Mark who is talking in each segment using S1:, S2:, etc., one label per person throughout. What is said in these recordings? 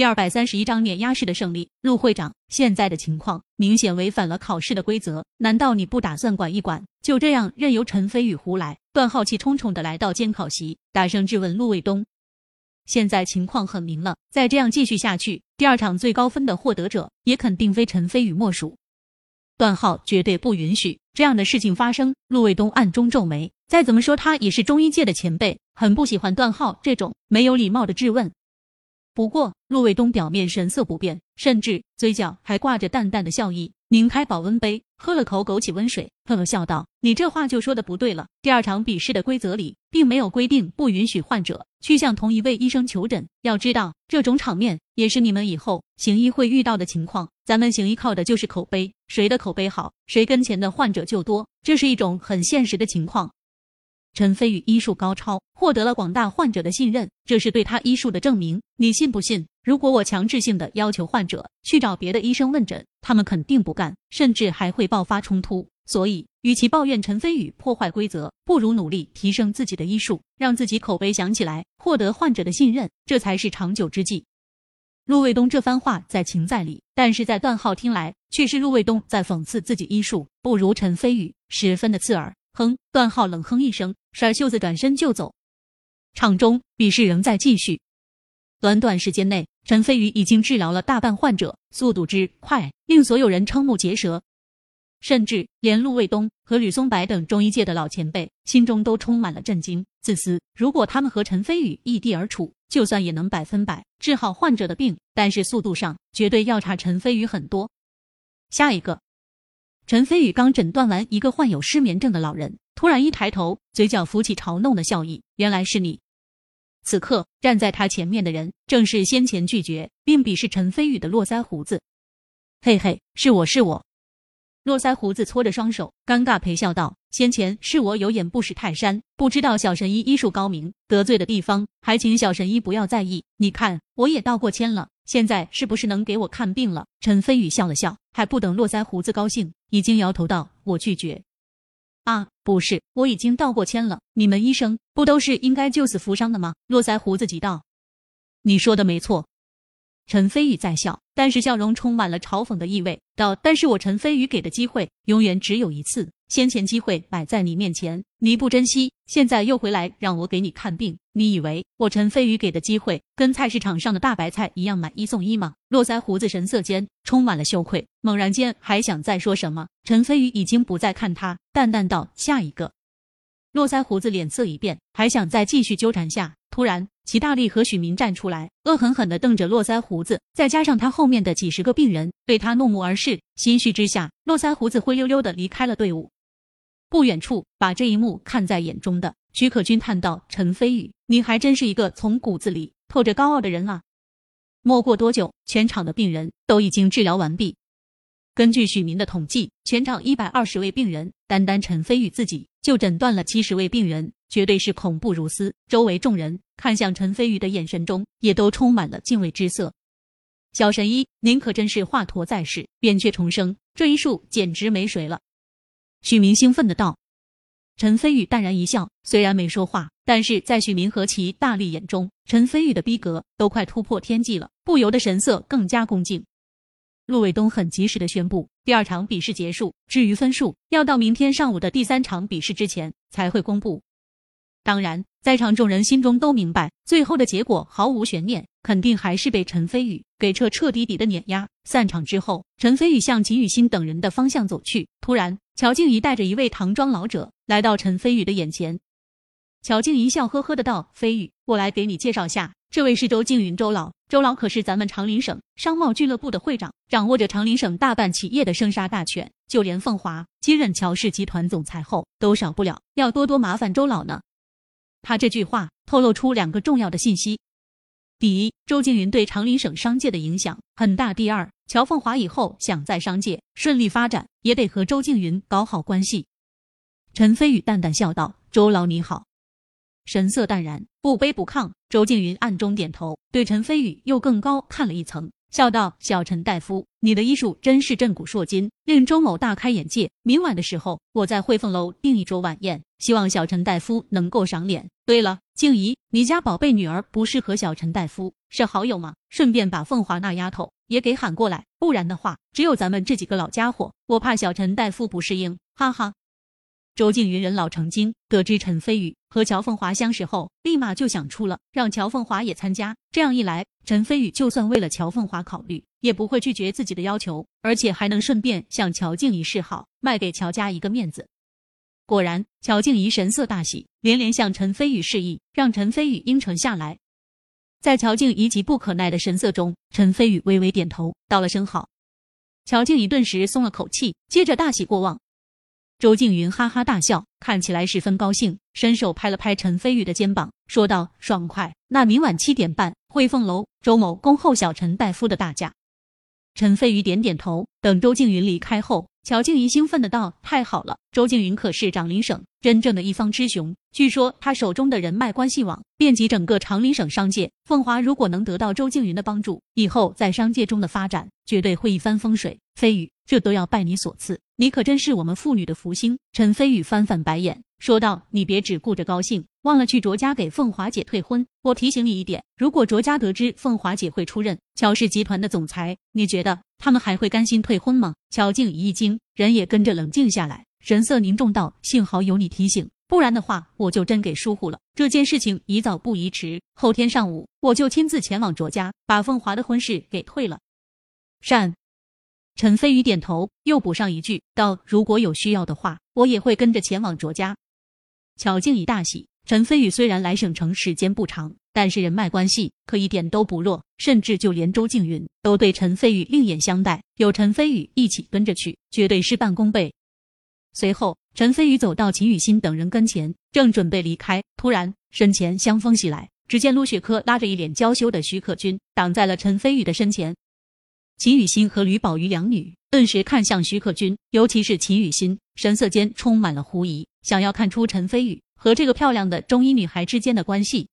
S1: 第二百三十一章碾压式的胜利。陆会长，现在的情况明显违反了考试的规则，难道你不打算管一管？就这样任由陈飞宇胡来？段浩气冲冲的来到监考席，大声质问陆卫东。现在情况很明了，再这样继续下去，第二场最高分的获得者也肯定非陈飞宇莫属。段浩绝对不允许这样的事情发生。陆卫东暗中皱眉，再怎么说他也是中医界的前辈，很不喜欢段浩这种没有礼貌的质问。不过，陆卫东表面神色不变，甚至嘴角还挂着淡淡的笑意，拧开保温杯，喝了口枸杞温水，呵呵笑道：“你这话就说的不对了。第二场比试的规则里，并没有规定不允许患者去向同一位医生求诊。要知道，这种场面也是你们以后行医会遇到的情况。咱们行医靠的就是口碑，谁的口碑好，谁跟前的患者就多，这是一种很现实的情况。”陈飞宇医术高超，获得了广大患者的信任，这是对他医术的证明。你信不信？如果我强制性的要求患者去找别的医生问诊，他们肯定不干，甚至还会爆发冲突。所以，与其抱怨陈飞宇破坏规则，不如努力提升自己的医术，让自己口碑响起来，获得患者的信任，这才是长久之计。陆卫东这番话在情在理，但是在段浩听来，却是陆卫东在讽刺自己医术不如陈飞宇，十分的刺耳。哼！段浩冷哼一声，甩袖子转身就走。场中比试仍在继续。短短时间内，陈飞宇已经治疗了大半患者，速度之快令所有人瞠目结舌，甚至连陆卫东和吕松柏等中医界的老前辈心中都充满了震惊。自私！如果他们和陈飞宇异地而处，就算也能百分百治好患者的病，但是速度上绝对要差陈飞宇很多。下一个。陈飞宇刚诊断完一个患有失眠症的老人，突然一抬头，嘴角浮起嘲弄的笑意。原来是你。此刻站在他前面的人，正是先前拒绝并鄙视陈飞宇的络腮胡子。嘿嘿，是我是我。络腮胡子搓着双手，尴尬陪笑道：“先前是我有眼不识泰山，不知道小神医医术高明，得罪的地方还请小神医不要在意。你看，我也道过歉了。”现在是不是能给我看病了？陈飞宇笑了笑，还不等络腮胡子高兴，已经摇头道：“我拒绝。”啊，不是，我已经道过歉了。你们医生不都是应该救死扶伤的吗？络腮胡子急道：“你说的没错。”陈飞宇在笑，但是笑容充满了嘲讽的意味，道：“但是我陈飞宇给的机会永远只有一次。”先前机会摆在你面前，你不珍惜，现在又回来让我给你看病，你以为我陈飞宇给的机会跟菜市场上的大白菜一样买一送一吗？络腮胡子神色间充满了羞愧，猛然间还想再说什么，陈飞宇已经不再看他，淡淡道：“下一个。”络腮胡子脸色一变，还想再继续纠缠下，突然齐大力和许明站出来，恶狠狠地瞪着络腮胡子，再加上他后面的几十个病人对他怒目而视，心虚之下，络腮胡子灰溜溜的离开了队伍。不远处，把这一幕看在眼中的许可君叹道：“陈飞宇，你还真是一个从骨子里透着高傲的人啊！”没过多久，全场的病人都已经治疗完毕。根据许明的统计，全场一百二十位病人，单单陈飞宇自己就诊断了七十位病人，绝对是恐怖如斯。周围众人看向陈飞宇的眼神中，也都充满了敬畏之色。小神医，您可真是华佗在世，扁鹊重生，这一术简直没谁了。许明兴奋的道：“陈飞宇淡然一笑，虽然没说话，但是在许明和其大力眼中，陈飞宇的逼格都快突破天际了，不由得神色更加恭敬。”陆伟东很及时的宣布，第二场比试结束，至于分数，要到明天上午的第三场比试之前才会公布。当然，在场众人心中都明白，最后的结果毫无悬念，肯定还是被陈飞宇给彻彻底底的碾压。散场之后，陈飞宇向秦雨欣等人的方向走去，突然，乔静怡带着一位唐装老者来到陈飞宇的眼前。乔静怡笑呵呵的道：“飞宇，我来给你介绍下，这位是周静云，周老。周老可是咱们长林省商贸俱乐部的会长，掌握着长林省大半企业的生杀大权，就连凤华接任乔氏集团总裁后，都少不了要多多麻烦周老呢。”他这句话透露出两个重要的信息：第一，周静云对长林省商界的影响很大；第二，乔凤华以后想在商界顺利发展，也得和周静云搞好关系。陈飞宇淡淡笑道：“周老你好。”神色淡然，不卑不亢。周静云暗中点头，对陈飞宇又更高看了一层，笑道：“小陈大夫，你的医术真是震古烁今，令周某大开眼界。明晚的时候，我在汇凤楼订一桌晚宴，希望小陈大夫能够赏脸。对了，静怡，你家宝贝女儿不是和小陈大夫是好友吗？顺便把凤华那丫头也给喊过来，不然的话，只有咱们这几个老家伙，我怕小陈大夫不适应。哈哈。”周静云人老成精，得知陈飞宇和乔凤华相识后，立马就想出了让乔凤华也参加。这样一来，陈飞宇就算为了乔凤华考虑，也不会拒绝自己的要求，而且还能顺便向乔静怡示好，卖给乔家一个面子。果然，乔静怡神色大喜，连连向陈飞宇示意，让陈飞宇应承下来。在乔静怡急不可耐的神色中，陈飞宇微微点头，道了声好。乔静怡顿时松了口气，接着大喜过望。周静云哈哈大笑，看起来十分高兴，伸手拍了拍陈飞宇的肩膀，说道：“爽快！那明晚七点半，汇凤楼，周某恭候小陈大夫的大驾。”陈飞宇点点头。等周静云离开后，乔静怡兴奋的道：“太好了！周静云可是长林省真正的一方之雄，据说他手中的人脉关系网遍及整个长林省商界。凤华如果能得到周静云的帮助，以后在商界中的发展绝对会一帆风顺。飞宇，这都要拜你所赐。”你可真是我们妇女的福星。陈飞宇翻翻白眼，说道：“你别只顾着高兴，忘了去卓家给凤华姐退婚。我提醒你一点，如果卓家得知凤华姐会出任乔氏集团的总裁，你觉得他们还会甘心退婚吗？”乔静怡一惊，人也跟着冷静下来，神色凝重道：“幸好有你提醒，不然的话，我就真给疏忽了。这件事情宜早不宜迟，后天上午我就亲自前往卓家，把凤华的婚事给退了。”善。陈飞宇点头，又补上一句道：“如果有需要的话，我也会跟着前往卓家。”巧静怡大喜。陈飞宇虽然来省城时间不长，但是人脉关系可一点都不弱，甚至就连周静云都对陈飞宇另眼相待。有陈飞宇一起跟着去，绝对事半功倍。随后，陈飞宇走到秦雨欣等人跟前，正准备离开，突然身前香风袭来，只见陆雪珂拉着一脸娇羞的徐可君挡在了陈飞宇的身前。秦雨欣和吕宝玉两女顿时看向徐可君，尤其是秦雨欣，神色间充满了狐疑，想要看出陈飞宇和这个漂亮的中医女孩之间的关系。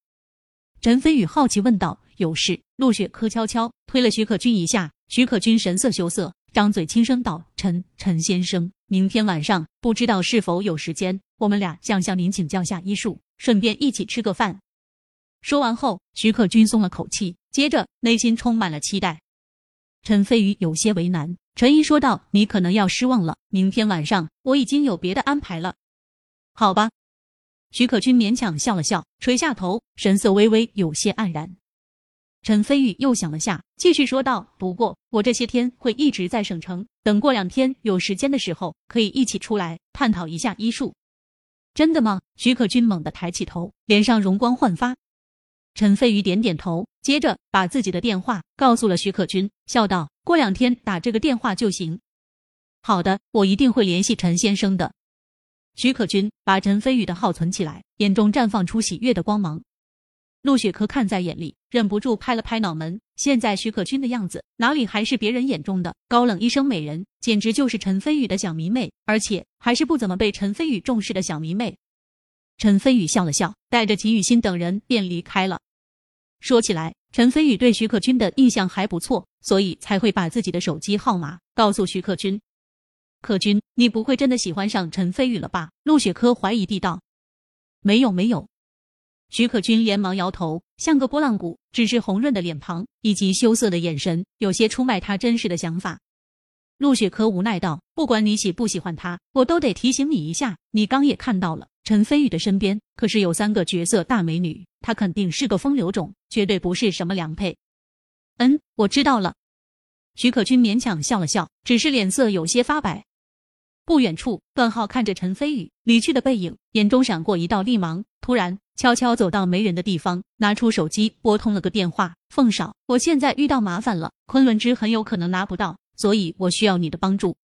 S1: 陈飞宇好奇问道：“有事？”陆雪珂悄悄推了徐可君一下，徐可君神色羞涩，张嘴轻声道：“陈陈先生，明天晚上不知道是否有时间，我们俩想向您请教下医术，顺便一起吃个饭。”说完后，徐可君松了口气，接着内心充满了期待。陈飞宇有些为难，陈毅说道：“你可能要失望了，明天晚上我已经有别的安排了。”好吧，徐可君勉强笑了笑，垂下头，神色微微有些黯然。陈飞宇又想了下，继续说道：“不过我这些天会一直在省城，等过两天有时间的时候，可以一起出来探讨一下医术。”真的吗？徐可君猛地抬起头，脸上容光焕发。陈飞宇点点头，接着把自己的电话告诉了徐可君，笑道：“过两天打这个电话就行。”“好的，我一定会联系陈先生的。”徐可君把陈飞宇的号存起来，眼中绽放出喜悦的光芒。陆雪珂看在眼里，忍不住拍了拍脑门。现在徐可君的样子，哪里还是别人眼中的高冷医生美人，简直就是陈飞宇的小迷妹，而且还是不怎么被陈飞宇重视的小迷妹。陈飞宇笑了笑，带着秦雨欣等人便离开了。说起来，陈飞宇对徐可军的印象还不错，所以才会把自己的手机号码告诉徐可军。可君，你不会真的喜欢上陈飞宇了吧？陆雪珂怀疑地道。没有，没有。徐可君连忙摇头，像个拨浪鼓，只是红润的脸庞以及羞涩的眼神，有些出卖他真实的想法。陆雪珂无奈道：“不管你喜不喜欢他，我都得提醒你一下，你刚也看到了。”陈飞宇的身边可是有三个绝色大美女，他肯定是个风流种，绝对不是什么良配。嗯，我知道了。徐可君勉强笑了笑，只是脸色有些发白。不远处，段浩看着陈飞宇离去的背影，眼中闪过一道厉芒，突然悄悄走到没人的地方，拿出手机拨通了个电话：“凤少，我现在遇到麻烦了，昆仑之很有可能拿不到，所以我需要你的帮助。”